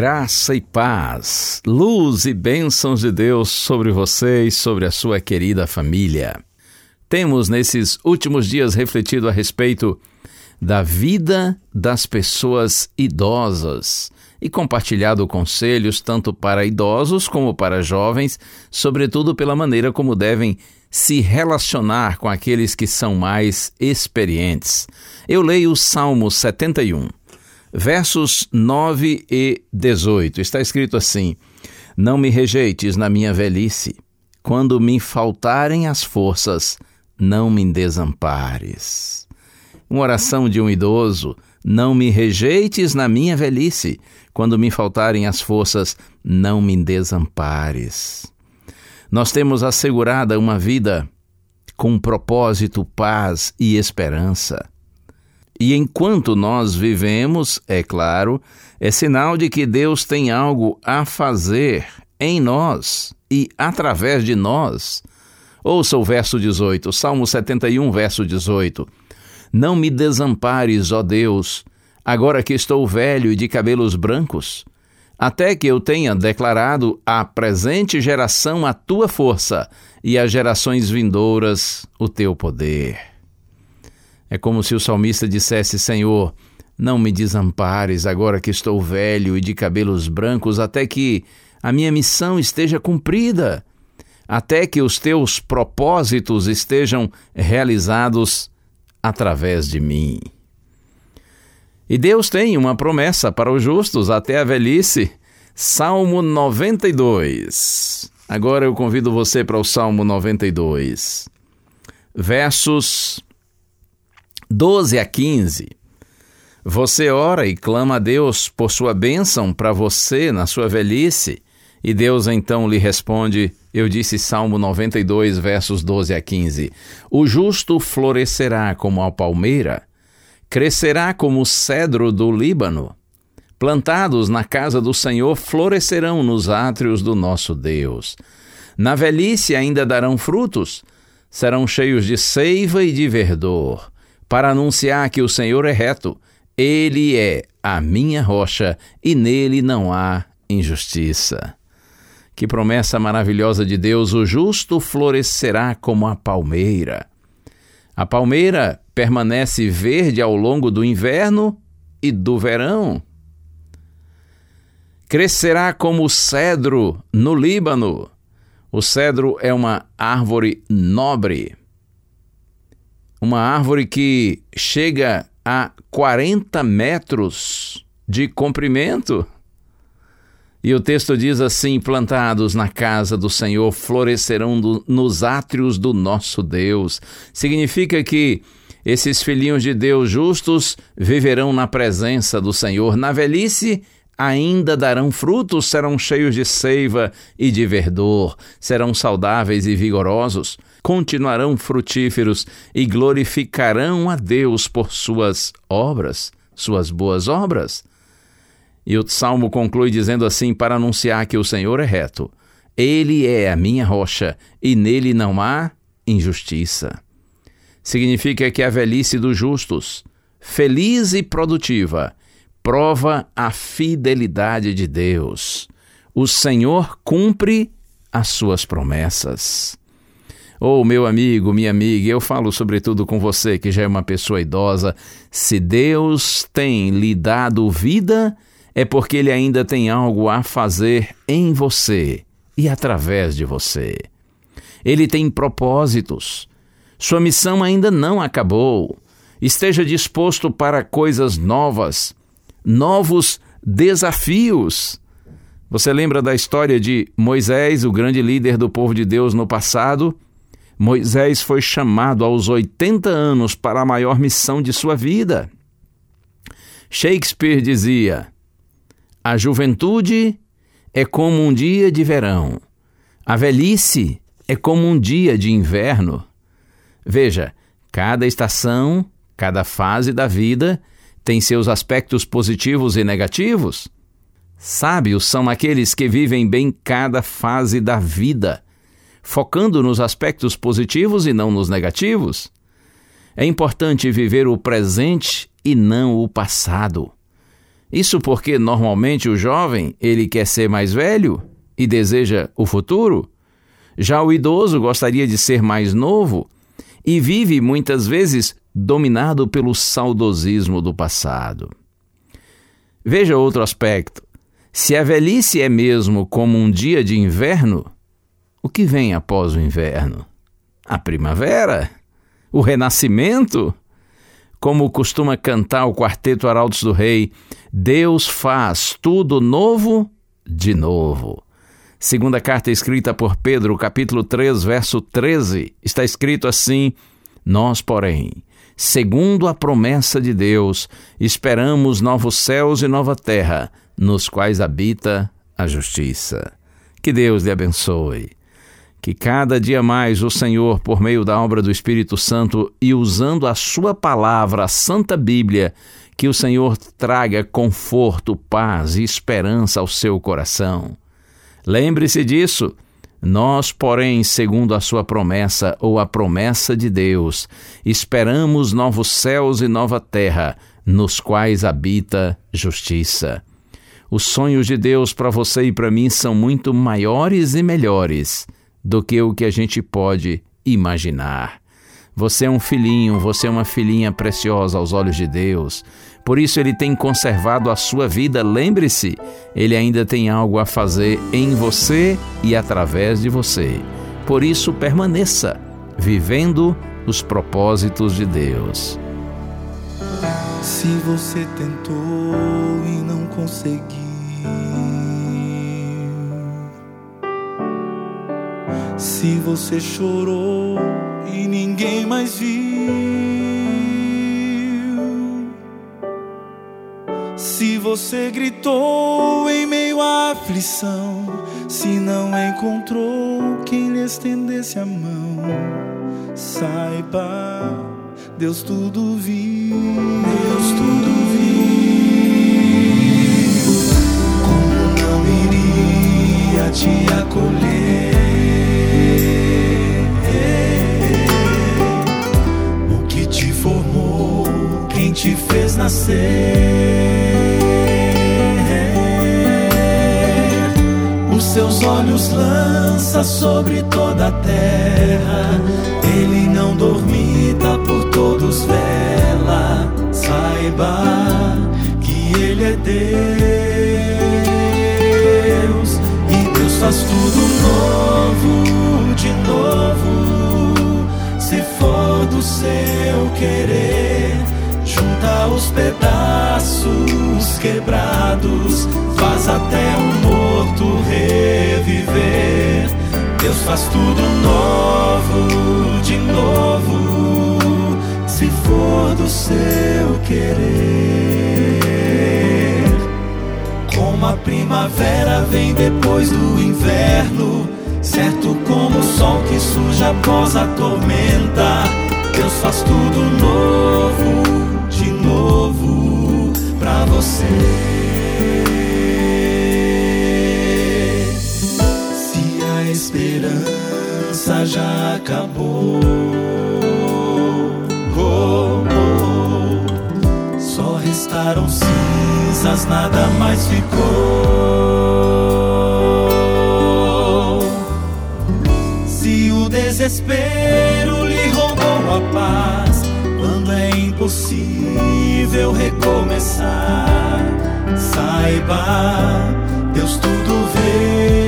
Graça e paz, luz e bênçãos de Deus sobre você e sobre a sua querida família. Temos nesses últimos dias refletido a respeito da vida das pessoas idosas e compartilhado conselhos tanto para idosos como para jovens, sobretudo pela maneira como devem se relacionar com aqueles que são mais experientes. Eu leio o Salmo 71 versos 9 e 18. Está escrito assim: Não me rejeites na minha velhice, quando me faltarem as forças, não me desampares. Uma oração de um idoso: Não me rejeites na minha velhice, quando me faltarem as forças, não me desampares. Nós temos assegurada uma vida com propósito, paz e esperança. E enquanto nós vivemos, é claro, é sinal de que Deus tem algo a fazer em nós e através de nós. Ouça o verso 18, Salmo 71, verso 18. Não me desampares, ó Deus, agora que estou velho e de cabelos brancos, até que eu tenha declarado à presente geração a tua força e às gerações vindouras o teu poder. É como se o salmista dissesse: Senhor, não me desampares agora que estou velho e de cabelos brancos, até que a minha missão esteja cumprida, até que os teus propósitos estejam realizados através de mim. E Deus tem uma promessa para os justos até a velhice. Salmo 92. Agora eu convido você para o Salmo 92. Versos 12 a 15. Você ora e clama a Deus por sua bênção para você na sua velhice, e Deus então lhe responde: Eu disse Salmo 92, versos 12 a 15: O justo florescerá como a palmeira, crescerá como o cedro do Líbano. Plantados na casa do Senhor, florescerão nos átrios do nosso Deus. Na velhice ainda darão frutos, serão cheios de seiva e de verdor para anunciar que o Senhor é reto, Ele é a minha rocha e nele não há injustiça. Que promessa maravilhosa de Deus! O justo florescerá como a palmeira. A palmeira permanece verde ao longo do inverno e do verão. Crescerá como o cedro no Líbano. O cedro é uma árvore nobre uma árvore que chega a 40 metros de comprimento. E o texto diz assim: plantados na casa do Senhor, florescerão do, nos átrios do nosso Deus. Significa que esses filhinhos de Deus justos viverão na presença do Senhor. Na velhice, ainda darão frutos, serão cheios de seiva e de verdor, serão saudáveis e vigorosos, continuarão frutíferos e glorificarão a Deus por suas obras, suas boas obras. E o salmo conclui dizendo assim: para anunciar que o Senhor é reto, Ele é a minha rocha e nele não há injustiça. Significa que a velhice dos justos, feliz e produtiva, prova a fidelidade de Deus. O Senhor cumpre as suas promessas. Oh, meu amigo, minha amiga, eu falo sobretudo com você que já é uma pessoa idosa. Se Deus tem lhe dado vida, é porque Ele ainda tem algo a fazer em você e através de você. Ele tem propósitos. Sua missão ainda não acabou. Esteja disposto para coisas novas, novos desafios. Você lembra da história de Moisés, o grande líder do povo de Deus no passado? Moisés foi chamado aos 80 anos para a maior missão de sua vida. Shakespeare dizia: A juventude é como um dia de verão, a velhice é como um dia de inverno. Veja, cada estação, cada fase da vida tem seus aspectos positivos e negativos. Sábios são aqueles que vivem bem cada fase da vida, focando nos aspectos positivos e não nos negativos. É importante viver o presente e não o passado. Isso porque normalmente o jovem, ele quer ser mais velho e deseja o futuro. Já o idoso gostaria de ser mais novo e vive muitas vezes dominado pelo saudosismo do passado. Veja outro aspecto. Se a velhice é mesmo como um dia de inverno, o que vem após o inverno? A primavera? O renascimento? Como costuma cantar o quarteto Arautos do Rei, Deus faz tudo novo de novo. Segunda carta escrita por Pedro, capítulo 3, verso 13, está escrito assim: Nós, porém, segundo a promessa de Deus, esperamos novos céus e nova terra, nos quais habita a justiça. Que Deus lhe abençoe. Que cada dia mais o Senhor, por meio da obra do Espírito Santo e usando a Sua palavra, a Santa Bíblia, que o Senhor traga conforto, paz e esperança ao seu coração. Lembre-se disso. Nós, porém, segundo a sua promessa ou a promessa de Deus, esperamos novos céus e nova terra, nos quais habita justiça. Os sonhos de Deus para você e para mim são muito maiores e melhores do que o que a gente pode imaginar. Você é um filhinho, você é uma filhinha preciosa aos olhos de Deus. Por isso ele tem conservado a sua vida. Lembre-se, ele ainda tem algo a fazer em você e através de você. Por isso permaneça vivendo os propósitos de Deus. Se você tentou e não conseguiu Se você chorou você gritou em meio à aflição, se não encontrou quem lhe estendesse a mão, saiba, Deus tudo viu, Deus tudo viu. Como não iria te acolher? Olhos lança sobre toda a terra. Ele não dormita por todos vela. Saiba que Ele é Deus e Deus faz tudo novo de novo. Se for do seu querer junta os pedaços quebrados, faz até o morto reviver. Deus faz tudo novo, de novo, se for do seu querer. Como a primavera vem depois do inverno, certo como o sol que surge após a tormenta. Deus faz tudo novo de novo pra você. Esperança já acabou. Oh, oh. Só restaram cinzas, nada mais ficou. Se o desespero lhe roubou a paz, quando é impossível recomeçar, saiba, Deus tudo vê.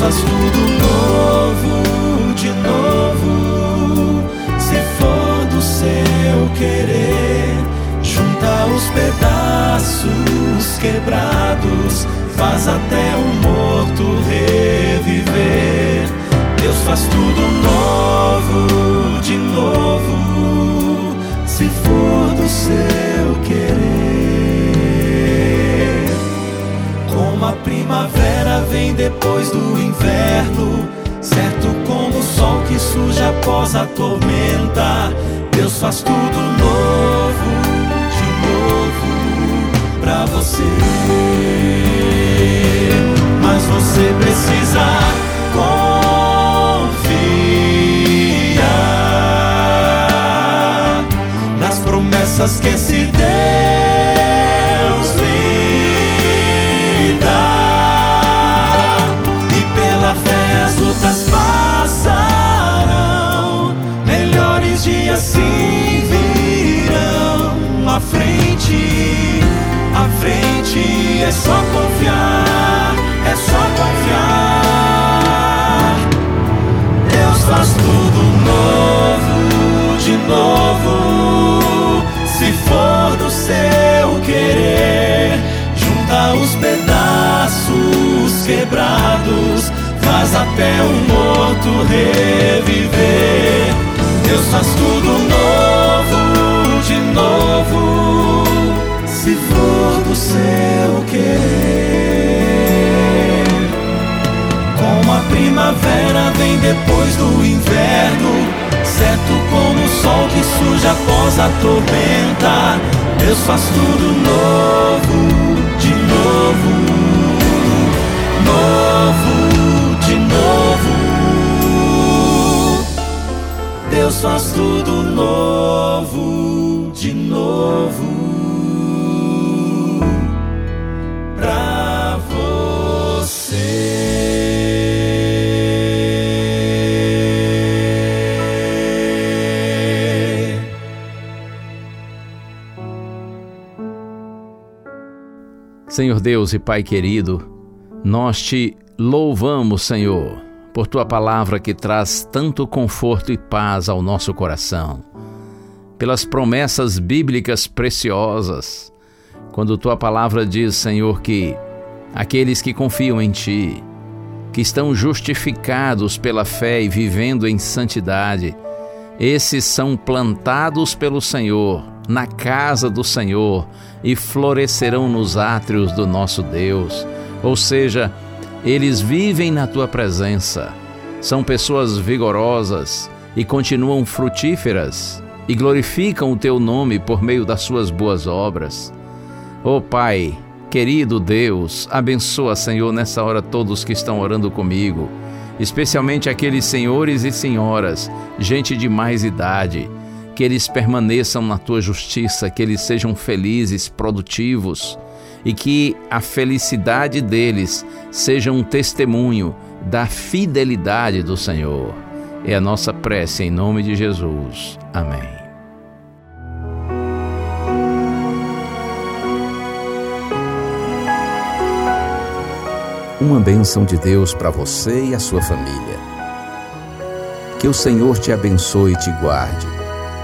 Faz tudo novo de novo. Se for do seu querer, junta os pedaços quebrados, faz até o morto reviver. Deus faz tudo novo de novo. Como a primavera vem depois do inverno, certo como o sol que surge após a tormenta. Deus faz tudo novo, de novo pra você. Mas você precisa confiar nas promessas que esse Deus quebrados faz até o morto reviver. Deus faz tudo novo, de novo, se for do seu querer. Como a primavera vem depois do inverno, certo como o sol que surge após a tormenta. Deus faz tudo novo, Faz tudo novo de novo. Pra você. Senhor Deus e Pai querido, nós te Louvamos, Senhor, por tua palavra que traz tanto conforto e paz ao nosso coração, pelas promessas bíblicas preciosas, quando tua palavra diz, Senhor, que aqueles que confiam em ti, que estão justificados pela fé e vivendo em santidade, esses são plantados pelo Senhor, na casa do Senhor, e florescerão nos átrios do nosso Deus. Ou seja, eles vivem na tua presença, são pessoas vigorosas e continuam frutíferas e glorificam o teu nome por meio das suas boas obras. Oh Pai, querido Deus, abençoa, Senhor, nessa hora todos que estão orando comigo, especialmente aqueles senhores e senhoras, gente de mais idade, que eles permaneçam na tua justiça, que eles sejam felizes, produtivos e que a felicidade deles seja um testemunho da fidelidade do Senhor. É a nossa prece em nome de Jesus. Amém. Uma bênção de Deus para você e a sua família. Que o Senhor te abençoe e te guarde